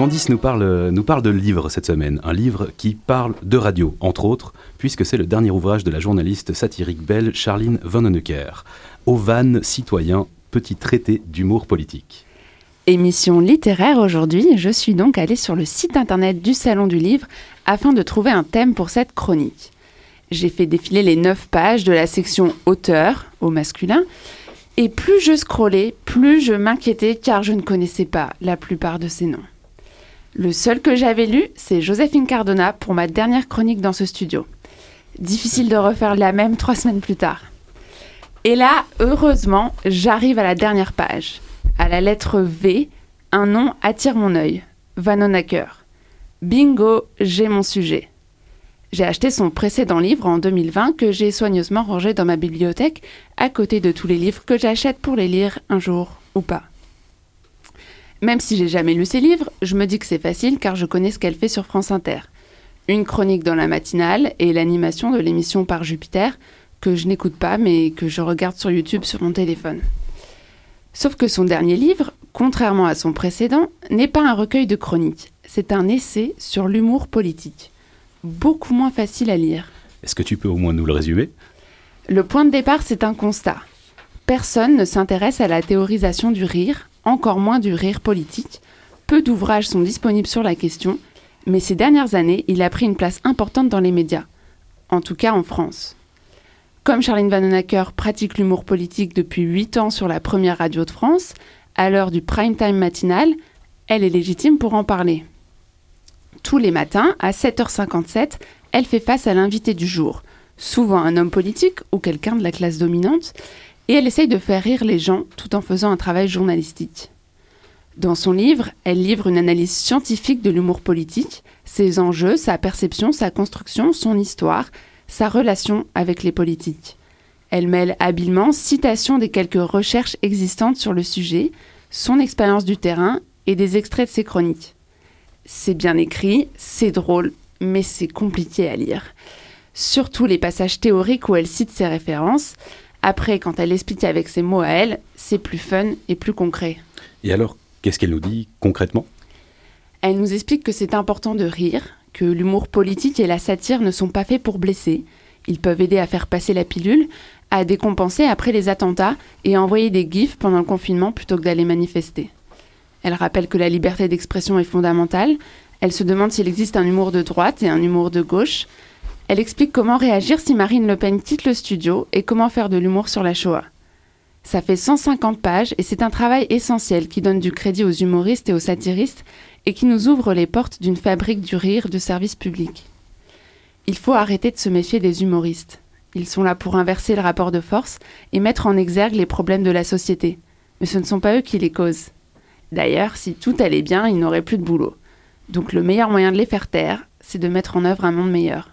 Candice nous parle, nous parle de livre cette semaine, un livre qui parle de radio, entre autres, puisque c'est le dernier ouvrage de la journaliste satirique belge Charline Vanhoenacker, Au van citoyen, petit traité d'humour politique. Émission littéraire aujourd'hui, je suis donc allée sur le site internet du Salon du Livre afin de trouver un thème pour cette chronique. J'ai fait défiler les 9 pages de la section auteur au masculin, et plus je scrollais, plus je m'inquiétais car je ne connaissais pas la plupart de ces noms. Le seul que j'avais lu, c'est Joséphine Cardona pour ma dernière chronique dans ce studio. Difficile de refaire la même trois semaines plus tard. Et là, heureusement, j'arrive à la dernière page. À la lettre V, un nom attire mon œil. Vanonacker. Bingo, j'ai mon sujet. J'ai acheté son précédent livre en 2020 que j'ai soigneusement rangé dans ma bibliothèque à côté de tous les livres que j'achète pour les lire un jour ou pas. Même si j'ai jamais lu ses livres, je me dis que c'est facile car je connais ce qu'elle fait sur France Inter. Une chronique dans la matinale et l'animation de l'émission par Jupiter, que je n'écoute pas mais que je regarde sur YouTube sur mon téléphone. Sauf que son dernier livre, contrairement à son précédent, n'est pas un recueil de chroniques, c'est un essai sur l'humour politique. Beaucoup moins facile à lire. Est-ce que tu peux au moins nous le résumer? Le point de départ, c'est un constat. Personne ne s'intéresse à la théorisation du rire, encore moins du rire politique. Peu d'ouvrages sont disponibles sur la question, mais ces dernières années, il a pris une place importante dans les médias, en tout cas en France. Comme Charline Vanhoenacker pratique l'humour politique depuis 8 ans sur la première radio de France, à l'heure du prime time matinal, elle est légitime pour en parler. Tous les matins, à 7h57, elle fait face à l'invité du jour, souvent un homme politique ou quelqu'un de la classe dominante, et elle essaye de faire rire les gens tout en faisant un travail journalistique. Dans son livre, elle livre une analyse scientifique de l'humour politique, ses enjeux, sa perception, sa construction, son histoire, sa relation avec les politiques. Elle mêle habilement citations des quelques recherches existantes sur le sujet, son expérience du terrain et des extraits de ses chroniques. C'est bien écrit, c'est drôle, mais c'est compliqué à lire. Surtout les passages théoriques où elle cite ses références. Après, quand elle explique avec ses mots à elle, c'est plus fun et plus concret. Et alors, qu'est-ce qu'elle nous dit concrètement? Elle nous explique que c'est important de rire, que l'humour politique et la satire ne sont pas faits pour blesser. Ils peuvent aider à faire passer la pilule, à décompenser après les attentats et à envoyer des gifs pendant le confinement plutôt que d'aller manifester. Elle rappelle que la liberté d'expression est fondamentale. Elle se demande s'il existe un humour de droite et un humour de gauche. Elle explique comment réagir si Marine Le Pen quitte le studio et comment faire de l'humour sur la Shoah. Ça fait 150 pages et c'est un travail essentiel qui donne du crédit aux humoristes et aux satiristes et qui nous ouvre les portes d'une fabrique du rire de service public. Il faut arrêter de se méfier des humoristes. Ils sont là pour inverser le rapport de force et mettre en exergue les problèmes de la société. Mais ce ne sont pas eux qui les causent. D'ailleurs, si tout allait bien, ils n'auraient plus de boulot. Donc le meilleur moyen de les faire taire, c'est de mettre en œuvre un monde meilleur.